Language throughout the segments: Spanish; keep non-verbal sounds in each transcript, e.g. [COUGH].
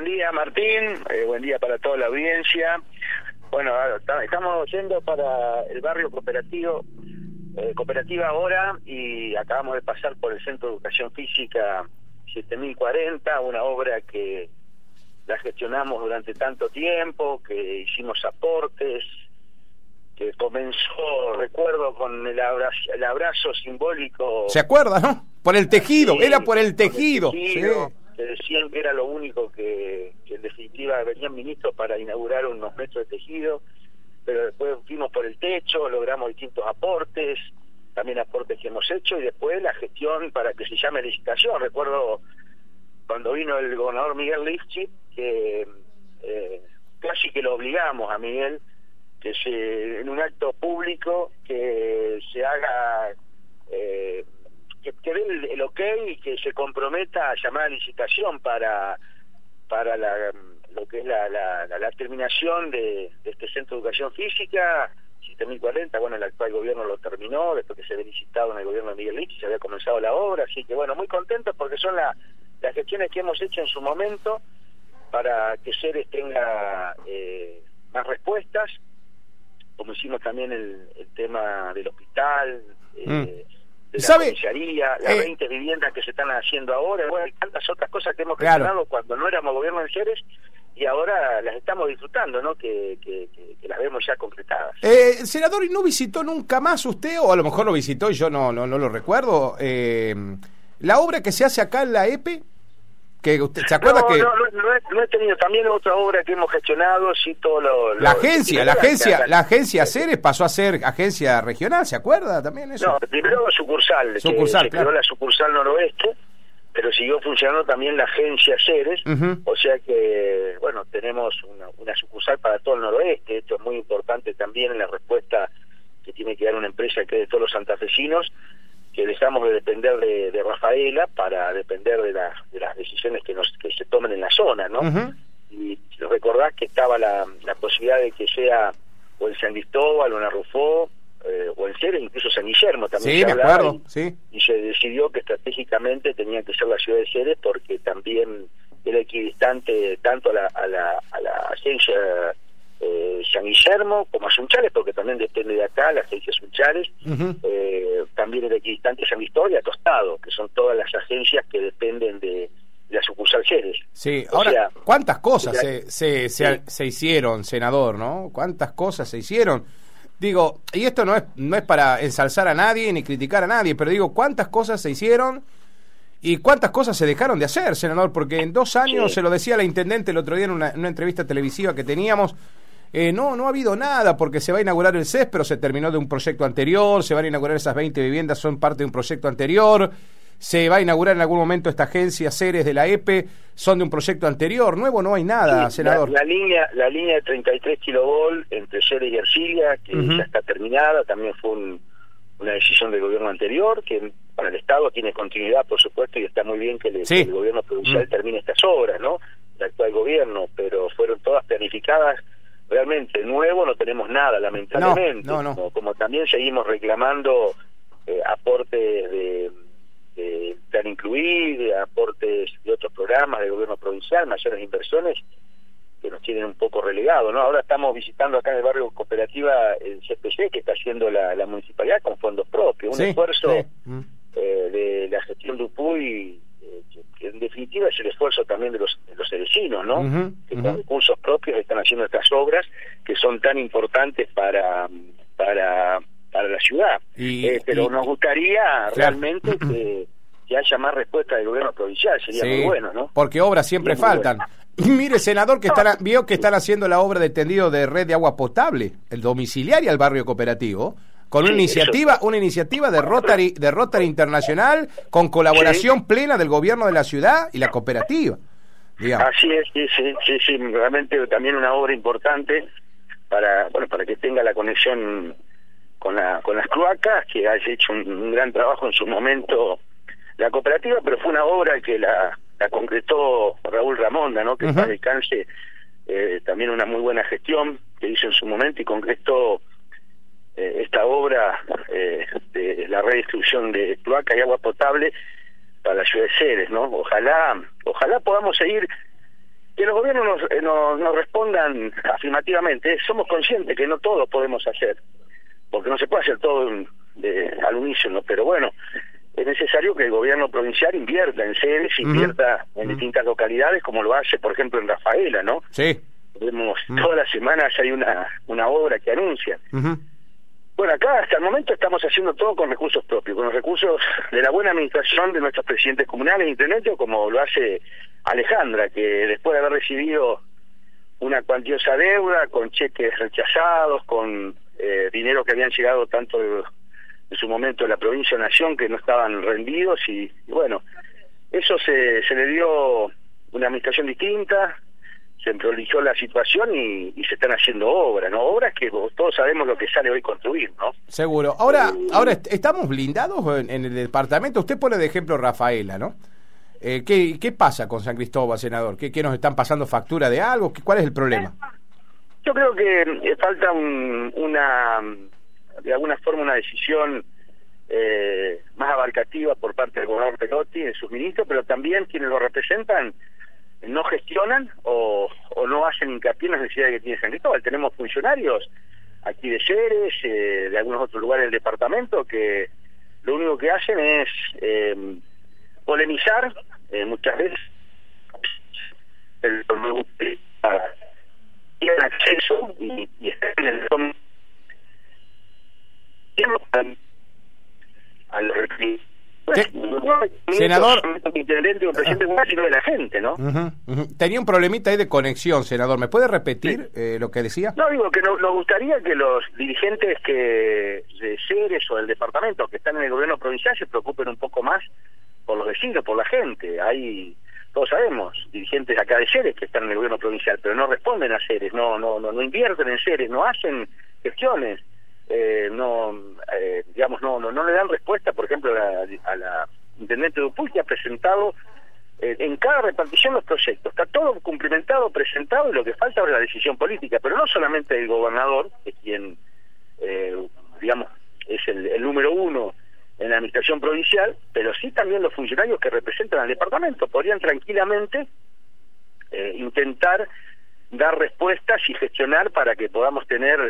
buen día Martín, eh, buen día para toda la audiencia. Bueno, estamos yendo para el barrio cooperativo, eh, cooperativa ahora, y acabamos de pasar por el Centro de Educación Física 7040, una obra que la gestionamos durante tanto tiempo, que hicimos aportes, que comenzó, recuerdo, con el abrazo, el abrazo simbólico. ¿Se acuerda, no? Por el tejido, era por el tejido. Decían que era lo único que, en definitiva venían ministros para inaugurar unos metros de tejido, pero después fuimos por el techo, logramos distintos aportes, también aportes que hemos hecho, y después la gestión para que se llame licitación. Recuerdo cuando vino el gobernador Miguel Lifchit, que eh, casi que lo obligamos a Miguel que se en un acto público que se haga eh, que, que dé el, ok y que se comprometa a llamar a licitación para para la, lo que es la, la, la, terminación de, este centro de educación física 7040 bueno el actual gobierno lo terminó después que se había licitado en el gobierno de Miguel Lich se había comenzado la obra así que bueno muy contentos porque son las gestiones que hemos hecho en su momento para que Ceres tenga eh, más respuestas como hicimos también el, tema del hospital, eh, mm. La comisaría, las 20 eh, viviendas que se están haciendo ahora, bueno, tantas otras cosas que hemos gestionado cuando no éramos gobierno de Jerez y ahora las estamos disfrutando, ¿no? Que, que, las vemos ya concretadas. Eh, senador, ¿y no visitó nunca más usted, o a lo mejor lo visitó y yo no, no, no lo recuerdo, eh, la obra que se hace acá en la EPE? Que usted se acuerda que no, no, he, tenido también otra obra que hemos gestionado sí todo lo, la agencia la agencia la agencia Ceres pasó a ser agencia regional se acuerda también eso no primero sucursal sucursal que la sucursal noroeste pero siguió funcionando también la agencia Ceres o sea que bueno tenemos una, una sucursal para todo el noroeste esto es muy importante también en la respuesta que tiene que dar una empresa que es de todos los santafesinos que dejamos de depender de, Rafaela para depender de, de, las decisiones que, nos, que se tomen en la zona, ¿no? Y recordar que estaba la, la posibilidad de que sea o en San Cristóbal o en Arrufó eh, o en Ceres, incluso San Guillermo también sí, se me acuerdo, y, sí. y se decidió que estratégicamente tenía que ser la ciudad de Ceres porque también era equidistante tanto a la, a la, a la agencia eh, San Guillermo como a Sunchales, porque también depende de acá, la agencia Sunchales, eh, también de equidistante San Victoria, Tostado, que son todas las agencias que dependen de, la sucursal Ceres. Sí, ahora, ¿cuántas cosas se, se, se, hicieron, senador, no? ¿Cuántas cosas se hicieron? Digo, y esto no es, no es para ensalzar a nadie ni criticar a nadie, pero digo, ¿cuántas cosas se hicieron? ¿Y cuántas cosas se dejaron de hacer, senador? Porque en dos años, se lo decía la intendente el otro día en una, en una entrevista televisiva que teníamos, eh, no, no ha habido nada porque se va a inaugurar el CES, pero se terminó de un proyecto anterior, se van a inaugurar esas 20 viviendas, son parte de un proyecto anterior, se va a inaugurar en algún momento esta agencia Ceres de la EPE, son de un proyecto anterior, nuevo no hay nada, senador. La, línea la línea de 33 kilovolt entre Ceres y Ercilia, que ya está terminada, también fue una decisión del gobierno anterior, que para el Estado tiene continuidad, por supuesto, y está muy bien que, el gobierno provincial termine estas obras, ¿no? El actual gobierno, pero fueron todas planificadas realmente nuevo no tenemos nada, lamentablemente. Como, también seguimos reclamando eh, aportes de, de plan incluir, aportes de otros programas del gobierno provincial, mayores inversiones que nos tienen un poco relegados, ¿no? Ahora estamos visitando acá en el barrio Cooperativa el CPC que está haciendo la, municipalidad con fondos propios, un esfuerzo eh, de la gestión de UPUI en definitiva es el esfuerzo también de los, de los vecinos, ¿no? que con recursos propios están haciendo estas obras que son tan importantes para, para, para la ciudad. Eh, pero nos gustaría realmente que, [CLEARS THROAT] haya más respuesta del gobierno provincial, sería muy bueno, ¿no? Porque obras siempre faltan. Mire, senador, que están, vio que están haciendo la obra de tendido de red de agua potable, el domiciliario al barrio cooperativo con una iniciativa, una iniciativa de Rotary, de Rotary Internacional con colaboración plena del gobierno de la ciudad y la cooperativa. Así es, sí, sí, sí, realmente también una obra importante para, bueno, para que tenga la conexión con la, con las cloacas, que ha hecho un, gran trabajo en su momento la cooperativa, pero fue una obra que la, la concretó Raúl Ramonda, ¿no? Que para descanse eh, también una muy buena gestión que hizo en su momento y concretó eh, esta obra eh, de la redistribución de cloaca y agua potable para la ciudad de Ceres, ¿no? Ojalá, ojalá podamos seguir que los gobiernos nos, eh, nos, nos respondan afirmativamente. Somos conscientes que no todo podemos hacer, porque no se puede hacer todo de, al unísono, pero bueno, es necesario que el gobierno provincial invierta en sedes, invierta en distintas localidades, como lo hace, por ejemplo, en Rafaela, ¿no? Sí. Vemos todas las semanas hay una, una obra que anuncia. Bueno, acá hasta el momento estamos haciendo todo con recursos propios, con los recursos de la buena administración de nuestros presidentes comunales intendentes, como lo hace Alejandra, que después de haber recibido una cuantiosa deuda, con cheques rechazados, con eh, dinero que habían llegado tanto en su momento de la provincia o nación que no estaban rendidos y, bueno, eso se le dio una administración distinta, se prolijó la situación y, y, se están haciendo obras, ¿no? Obras que todos sabemos lo que sale hoy construir, ¿no? Seguro. Ahora, eh, ahora estamos blindados en, en, el departamento. Usted pone de ejemplo Rafaela, ¿no? Eh, ¿qué, ¿Qué pasa con San Cristóbal, senador? ¿Qué, ¿Qué nos están pasando factura de algo? ¿Cuál es el problema? Yo creo que eh, falta un, una, de alguna forma, una decisión eh, más abarcativa por parte del gobernador Pelotti, de sus ministros, pero también quienes lo representan no gestionan o, o no hacen hincapié en las necesidades que tiene San Cristóbal. Tenemos funcionarios aquí de Ceres, eh, de algunos otros lugares del departamento, que lo único que hacen es eh, polemizar muchas veces. El tienen acceso y, y en el al, al [LAUGHS] senador intendente o presidente -huh. de la gente no -huh, uh -huh. tenía un problemita ahí de conexión senador me puede repetir sí. eh, lo que decía no digo que no, nos gustaría que los dirigentes que de Ceres o del departamento que están en el gobierno provincial se preocupen un poco más por los vecinos por la gente hay todos sabemos dirigentes acá de Ceres que están en el gobierno provincial pero no responden a Ceres no no no, no invierten en Ceres no hacen gestiones eh, no eh, digamos no, no no le dan respuesta por ejemplo a la, a la intendente Dupuy que ha presentado eh, en cada repartición los proyectos. Está todo cumplimentado presentado y lo que falta es la decisión política. Pero no solamente el gobernador que es quien eh, digamos es el, el número uno en la administración provincial pero sí también los funcionarios que representan al departamento. Podrían tranquilamente eh, intentar dar respuestas y gestionar para que podamos tener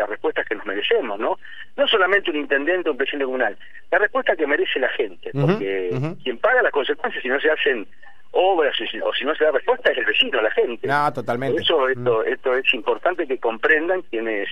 las respuestas que nos merecemos, ¿no? No solamente un intendente o un presidente comunal, la respuesta que merece la gente, porque uh -huh, uh -huh. quien paga las consecuencias si no se hacen obras o si no se da respuesta es el vecino, la gente. No, totalmente. Por eso esto, uh -huh. esto es importante que comprendan quienes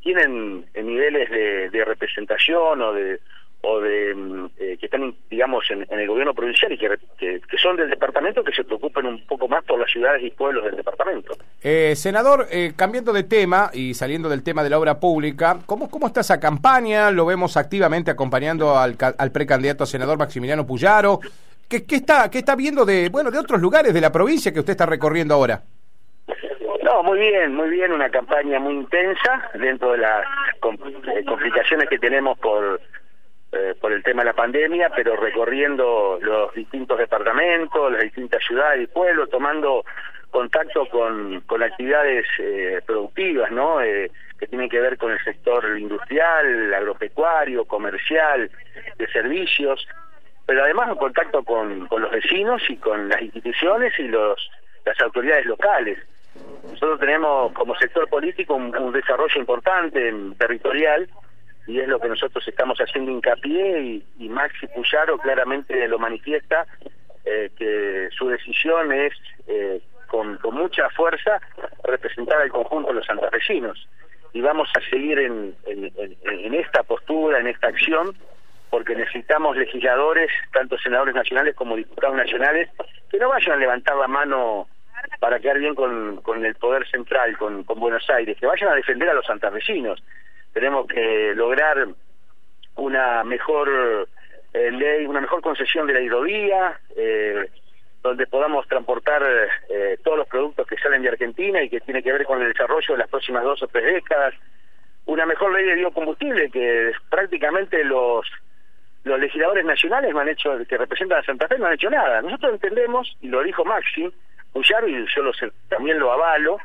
tienen niveles de, de representación o de o de eh, que están digamos en, en, el gobierno provincial y que, que, que, son del departamento que se preocupen un poco más por las ciudades y pueblos del departamento. Eh, senador, eh, cambiando de tema y saliendo del tema de la obra pública, ¿cómo, cómo está esa campaña? Lo vemos activamente acompañando al, al precandidato a senador Maximiliano Puyaro. ¿Qué, ¿Qué, está, ¿Qué está viendo de, bueno, de otros lugares de la provincia que usted está recorriendo ahora? No, muy bien, muy bien, una campaña muy intensa dentro de las complicaciones que tenemos por eh, por el tema de la pandemia, pero recorriendo los distintos departamentos, las distintas ciudades y pueblos, tomando contacto con, con actividades eh, productivas, ¿no? Eh, que tienen que ver con el sector industrial, agropecuario, comercial, de servicios, pero además en contacto con, con los vecinos y con las instituciones y los las autoridades locales. Nosotros tenemos como sector político un, un desarrollo importante territorial y es lo que nosotros estamos haciendo hincapié y, Maxi Puyaro claramente lo manifiesta eh, que su decisión es eh, con, mucha fuerza representar al conjunto de los santafesinos. Y vamos a seguir en, esta postura, en esta acción porque necesitamos legisladores, tanto senadores nacionales como diputados nacionales, que no vayan a levantar la mano para quedar bien con, el poder central, con, con Buenos Aires, que vayan a defender a los santafesinos tenemos que lograr una mejor eh, ley, una mejor concesión de la hidrovía, eh, donde podamos transportar eh, todos los productos que salen de Argentina y que tiene que ver con el desarrollo de las próximas dos o tres décadas, una mejor ley de biocombustible que prácticamente los legisladores nacionales no han hecho, que representan a Santa Fe no han hecho nada. Nosotros entendemos, y lo dijo Maxi, Puyaro, y yo lo también lo avalo,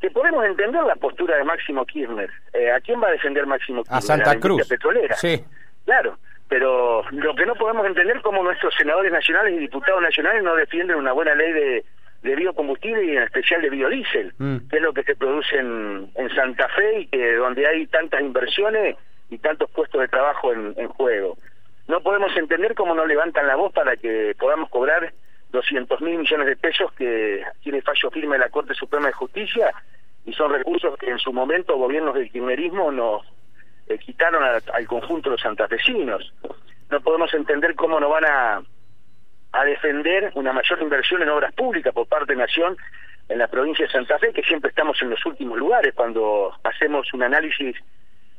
que podemos entender la postura de Máximo Kirchner. Eh, ¿A quién va a defender Máximo Kirchner? A Santa Cruz. petrolera. Sí. Claro, pero lo que no podemos entender es cómo nuestros senadores nacionales y diputados nacionales no defienden una buena ley de, de biocombustible y en especial de biodiesel, Mm. que es lo que se produce en, en Santa Fe y que donde hay tantas inversiones y tantos puestos de trabajo en, en juego. No podemos entender cómo no levantan la voz para que podamos cobrar 200 mil millones de pesos que tiene fallo firme la Corte Suprema de Justicia y son recursos que en su momento gobiernos del kirchnerismo nos eh, quitaron al conjunto de los santafesinos. No podemos entender cómo no van a, a defender una mayor inversión en obras públicas por parte de Nación en la provincia de Santa Fe, que siempre estamos en los últimos lugares cuando hacemos un análisis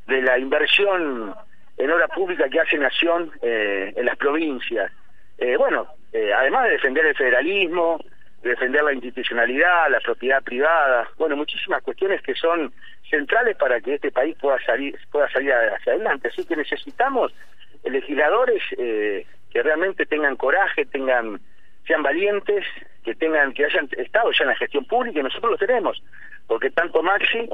de la inversión en obra pública que hace Nación eh, en las provincias. Eh, bueno, eh, además de defender el federalismo, de defender la institucionalidad, la propiedad privada, bueno, muchísimas cuestiones que son centrales para que este país pueda salir, pueda salir hacia adelante. Así que necesitamos legisladores eh, que realmente tengan coraje, tengan sean valientes, que tengan que hayan estado ya en la gestión pública y nosotros lo tenemos, porque tanto Maxi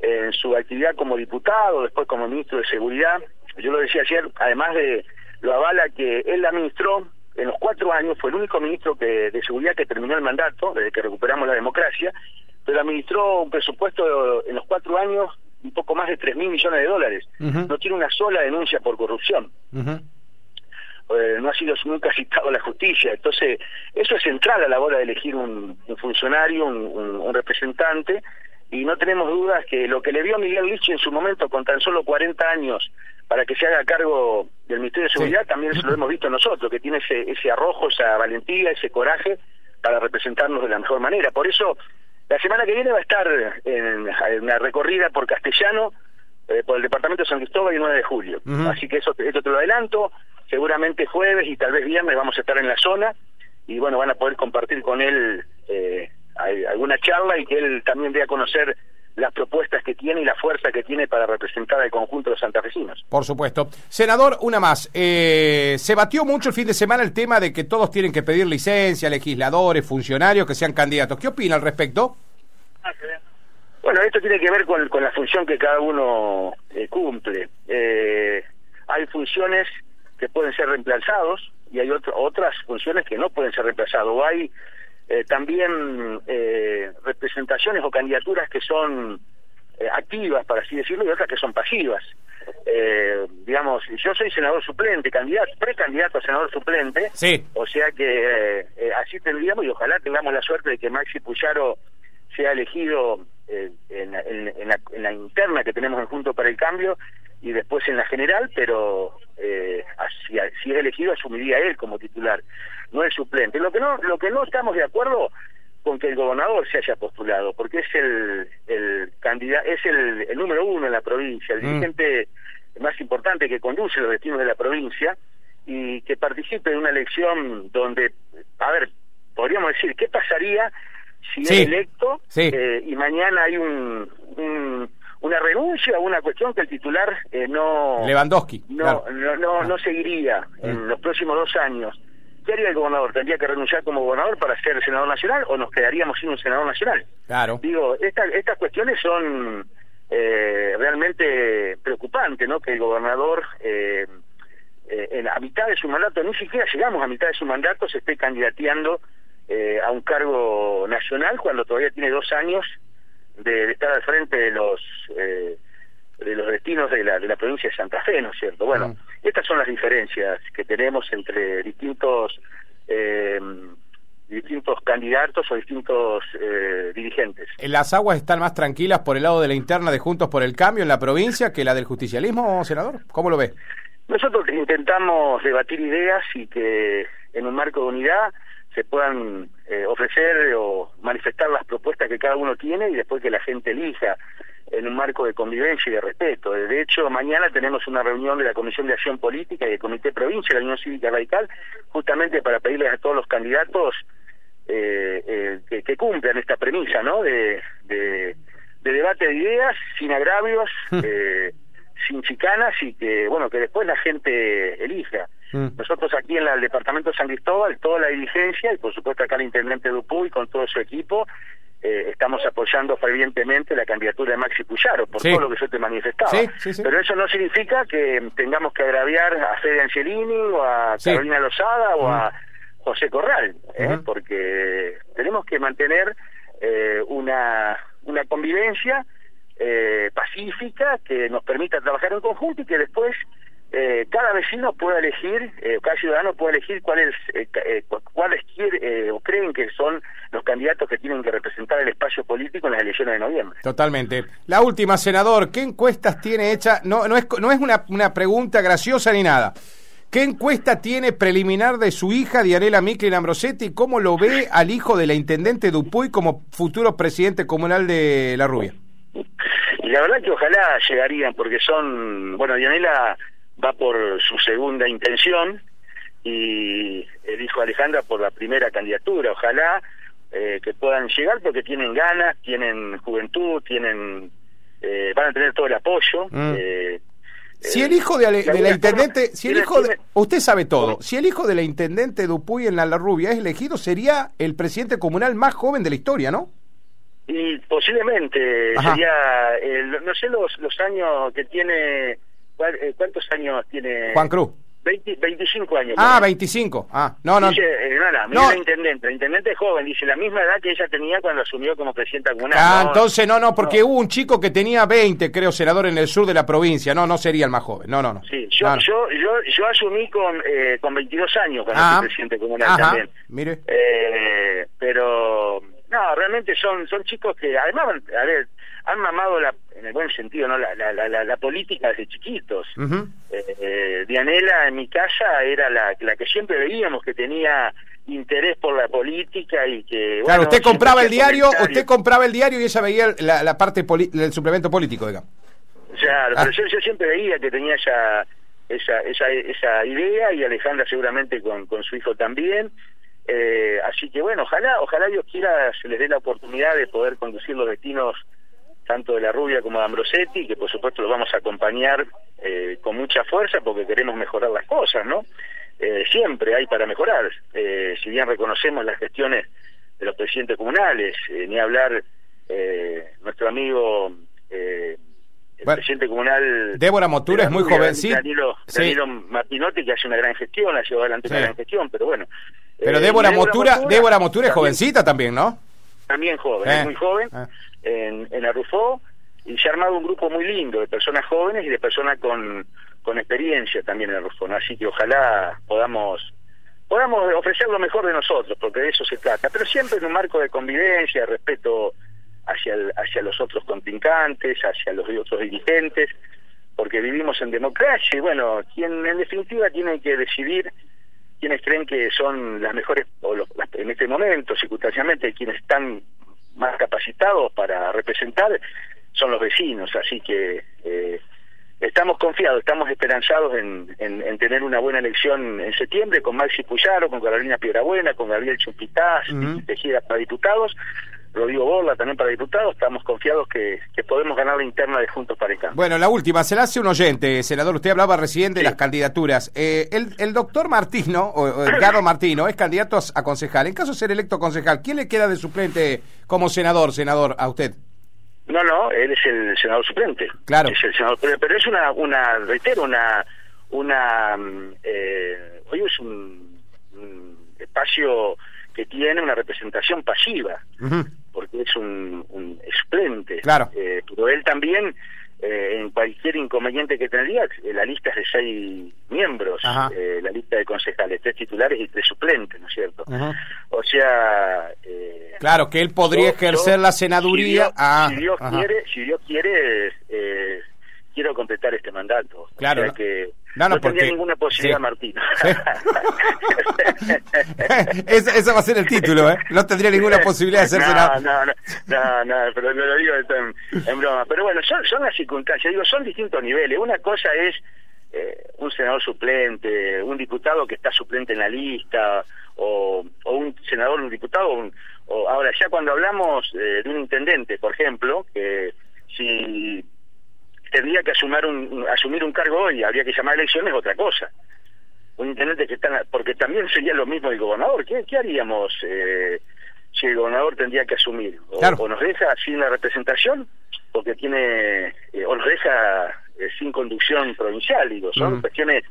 en su actividad como diputado, después como ministro de Seguridad, yo lo decía ayer, además de lo avala que él administró en los cuatro años, fue el único ministro que, de Seguridad que terminó el mandato, desde que recuperamos la democracia, pero administró un presupuesto en los cuatro años un poco más de tres mil millones de dólares. No tiene una sola denuncia por corrupción eh, no ha sido nunca citado a la justicia. Entonces, eso es central a la hora de elegir un, un funcionario, un, un- un representante, y no tenemos dudas que lo que le dio Miguel Lich en su momento con tan solo 40 años para que se haga cargo del Ministerio de Sí. Seguridad, también eso lo hemos visto nosotros, que tiene ese, ese arrojo, esa valentía, ese coraje para representarnos de la mejor manera. Por eso, la semana que viene va a estar en, en una recorrida por Castellano, eh, por el departamento de San Cristóbal el 9 de julio. Así que eso esto te lo adelanto. Seguramente jueves y tal vez viernes vamos a estar en la zona y bueno, van a poder compartir con él eh, al- alguna charla y que él también dé a conocer las propuestas que tiene y la fuerza que tiene para representar al conjunto de los santafesinos. Por supuesto. Senador, una más. Eh, se batió mucho el fin de semana el tema de que todos tienen que pedir licencia, legisladores, funcionarios que sean candidatos. ¿Qué opina al respecto? Bueno, esto tiene que ver con, con la función que cada uno eh, cumple. Eh, hay funciones que pueden ser reemplazados y hay otro- otras funciones que no pueden ser reemplazadas. O hay eh, también eh, representaciones o candidaturas que son eh, activas, para así decirlo, y otras que son pasivas. Eh, digamos, yo soy senador suplente, candidato, precandidato a senador suplente, Sí. o sea que eh, así tendríamos y ojalá tengamos la suerte de que Maxi Puyaro sea elegido eh, en, la- en- en la, en la interna que tenemos en Junto para el Cambio y después en la general, pero eh, si, si es elegido asumiría él como titular, no el suplente. Lo que no, lo que no estamos de acuerdo con que el gobernador se haya postulado, porque es el, el candidato, es el, el número uno en la provincia, el Mm. dirigente más importante que conduce los destinos de la provincia y que participe en una elección donde, a ver, podríamos decir, ¿qué pasaría si Sí. es electo Sí. eh, y mañana hay un, un- una renuncia o una cuestión que el titular eh, no Lewandowski. no, claro. no, no, no seguiría en Mm. los próximos dos años. ¿Qué haría el gobernador? ¿Tendría que renunciar como gobernador para ser senador nacional o nos quedaríamos sin un senador nacional? Claro. Digo, esta- estas cuestiones son eh, realmente preocupantes, ¿no? Que el gobernador, eh, eh, a mitad de su mandato, ni siquiera llegamos a mitad de su mandato, se esté candidateando eh, a un cargo nacional cuando todavía tiene dos años de, de estar al frente de los eh, de los destinos de la, de la provincia de Santa Fe, ¿no es cierto? Bueno, Mm. estas son las diferencias que tenemos entre distintos eh, distintos candidatos o distintos eh, dirigentes. ¿Las aguas están más tranquilas por el lado de la interna de Juntos por el Cambio en la provincia que la del justicialismo, senador? ¿Cómo lo ve? Nosotros intentamos debatir ideas y que en un marco de unidad se puedan eh, ofrecer o manifestar las propuestas que cada uno tiene y después que la gente elija en un marco de convivencia y de respeto. De hecho, mañana tenemos una reunión de la Comisión de Acción Política y del Comité Provincia de la Unión Cívica Radical, justamente para pedirles a todos los candidatos eh, eh, que, que cumplan esta premisa, ¿no? De, de, de debate de ideas, sin agravios, eh, sin chicanas y que, bueno, que después la gente elija. Mm. Nosotros aquí en la- el departamento de San Cristóbal, toda la dirigencia y por supuesto acá el intendente Dupuy con todo su equipo, eh, estamos apoyando fervientemente la candidatura de Maxi Puyaro, por Sí. todo lo que yo te manifestaba. Sí, sí, sí. Pero eso no significa que tengamos que agraviar a Fede Angelini o a. Carolina Lozada o, a, José Corral, ¿eh? porque tenemos que mantener eh, una, una convivencia eh, pacífica que nos permita trabajar en conjunto y que después eh, cada vecino pueda elegir, eh, cada ciudadano pueda elegir cuáles eh, eh, cuáles quiere o creen que son los candidatos que tienen que representar el espacio político en las elecciones de noviembre. Totalmente. La última, senador, ¿qué encuestas tiene hecha? No, no es, no es una, una pregunta graciosa ni nada. ¿Qué encuesta tiene preliminar de su hija, Dianela Micklin Ambrosetti? ¿Cómo lo ve al hijo de la intendente Dupuy como futuro presidente comunal de La Rubia? Y la verdad que ojalá llegarían, porque son, bueno, Dianela va por su segunda intención y el hijo Alejandra por la primera candidatura. Ojalá eh, que puedan llegar porque tienen ganas, tienen juventud, tienen eh, van a tener todo el apoyo. Mm. Eh, si el hijo de, la intendente, si el hijo de, usted sabe todo, si el hijo de la intendente Dupuy en la, la Rubia es elegido, sería el presidente comunal más joven de la historia, ¿no? Y posiblemente sería, no sé los, los años que tiene eh, ¿Cuántos años tiene? Juan Cruz. 25 años. Ah, 25. Ah, no, no. Dice, eh, no, no, la intendente. La intendente es joven, dice la misma edad que ella tenía cuando asumió como presidenta comunal. Ah, entonces no, no, porque hubo un chico que tenía 20, creo, senador en el sur de la provincia. No, no sería el más joven. No, no, no. Sí, yo, yo, yo, yo, asumí con, eh, con 22 años cuando ah, fui presidente comunal también. Mire. Eh, pero, no, realmente son, son chicos que, además, a ver, han mamado la, en el buen sentido no la, la, la, la política desde chiquitos. Eh, eh, Dianela en mi casa era la, la que siempre veíamos que tenía interés por la política y que claro usted compraba el diario usted compraba el diario y ella veía la, la parte del suplemento político digamos. Claro pero ah. yo, siempre veía que tenía esa esa esa, esa idea y Alejandra seguramente con, con su hijo también. Eh, así que bueno ojalá ojalá Dios quiera se les dé la oportunidad de poder conducir los destinos tanto de la Rubia como de Ambrosetti, que por supuesto los vamos a acompañar eh, con mucha fuerza porque queremos mejorar las cosas, ¿no? Eh, siempre hay para mejorar, eh, si bien reconocemos las gestiones de los presidentes comunales, ni hablar nuestro amigo el presidente comunal Débora Motura es muy jovencita. Danilo, Martinotti que hace una gran gestión ha llevado adelante una gran gestión pero bueno. Pero Débora, Motura, Débora Motura es jovencita también ¿no? también joven es muy joven en, en Arrufó y se ha armado un grupo muy lindo de personas jóvenes y de personas con, con experiencia también en Arrufó. Así que ojalá podamos podamos ofrecer lo mejor de nosotros, porque de eso se trata, pero siempre en un marco de convivencia, de respeto hacia, hacia los otros contrincantes, hacia los otros dirigentes, porque vivimos en democracia y bueno, quien en definitiva tiene que decidir quienes creen que son las mejores, o los, en este momento, circunstancialmente, quienes están más capacitados para representar son los vecinos, así que eh, estamos confiados, estamos esperanzados en, en, tener una buena elección en septiembre con Maxi Puyaro, con Carolina Piedrabuena, con Gabriel Chumpitaz, Tejida para diputados, Rodrigo Borla también para diputados, estamos confiados que, que, podemos ganar la interna de Juntos para el Cambio. Bueno, la última, se la hace un oyente, senador, usted hablaba recién de las candidaturas. Eh, el, el doctor Martino, o Edgardo Martino, es candidato a concejal. En caso de ser electo concejal, ¿quién le queda de suplente como senador, senador, a usted? No, no, él es el senador suplente. Claro. Es el senador, pero, es una, una, reitero, una, una, mm, eh, hoy es un, espacio que tiene una representación pasiva, porque es un, un suplente. Claro. Eh, pero él también eh, en cualquier inconveniente que tendría, eh, la lista es de seis miembros, eh, la lista de concejales, tres titulares y tres suplentes, ¿no es cierto? O sea... Eh, claro, que él podría ejercer la senaduría... Si ah, Dios, quiere, si Dios quiere quiero completar este mandato. Claro. O sea que no, no, tendría ninguna posibilidad, Martín. [LAUGHS] eso, va a ser el título, ¿eh? No tendría ninguna posibilidad de ser senador. No, no, no, no, pero lo digo en, en, broma. Pero bueno, son, son las circunstancias, digo, son distintos niveles. Una cosa es eh, un senador suplente, un diputado que está suplente en la lista, o, o un senador, un diputado, o ahora ya cuando hablamos eh, de un intendente, por ejemplo, que si tendría que asumir un, asumir un cargo hoy, habría que llamar a elecciones otra cosa. Un intendente que está, porque también sería lo mismo el gobernador. ¿Qué, qué haríamos eh, si el gobernador tendría que asumir? O, nos deja sin la representación, porque tiene, eh, o nos deja eh, sin conducción provincial, digo, son cuestiones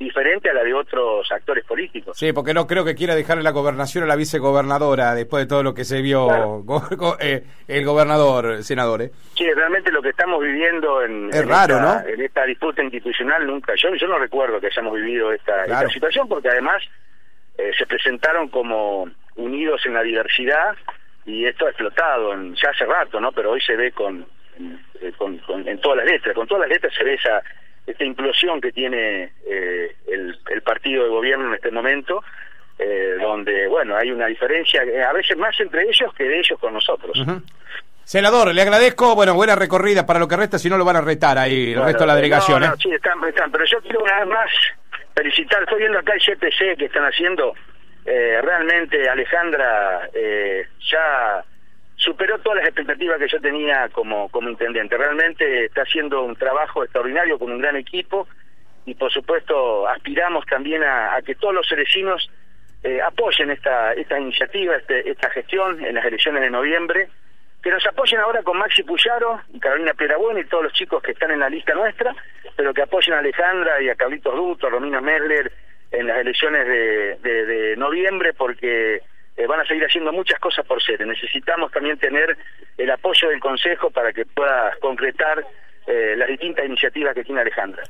diferente a la de otros actores políticos. Sí, porque no creo que quiera dejarle la gobernación a la vicegobernadora después de todo lo que se vio [LAUGHS] eh, el gobernador, senador. ¿eh? Sí, realmente lo que estamos viviendo en, esta, en esta disputa institucional nunca, yo, yo no recuerdo que hayamos vivido esta, esta situación porque además eh, se presentaron como unidos en la diversidad y esto ha explotado ya hace rato, ¿no? Pero hoy se ve con, eh, con, en todas las letras, con todas las letras se ve esa esta implosión que tiene eh, el, el, partido de gobierno en este momento, eh, donde, bueno, hay una diferencia, eh, a veces más entre ellos que de ellos con nosotros. Senador, le agradezco, bueno, buena recorrida para lo que resta, si no lo van a retar ahí el resto de la delegación. No, sí, están, están, pero yo quiero una vez más felicitar, estoy viendo acá el CPC que están haciendo, realmente Alejandra ya superó todas las expectativas que yo tenía como, como intendente. Realmente está haciendo un trabajo extraordinario con un gran equipo y por supuesto aspiramos también a, que todos los cerecinos eh, apoyen esta, esta iniciativa, este, esta gestión en las elecciones de noviembre, que nos apoyen ahora con Maxi Puyaro y Carolina Piedrabuena y todos los chicos que están en la lista nuestra, pero que apoyen a Alejandra y a Carlitos Duto, a Romina Merler en las elecciones de, de noviembre, porque eh, van a seguir haciendo muchas cosas por ser. Necesitamos también tener el apoyo del Consejo para que pueda concretar eh, las distintas iniciativas que tiene Alejandra.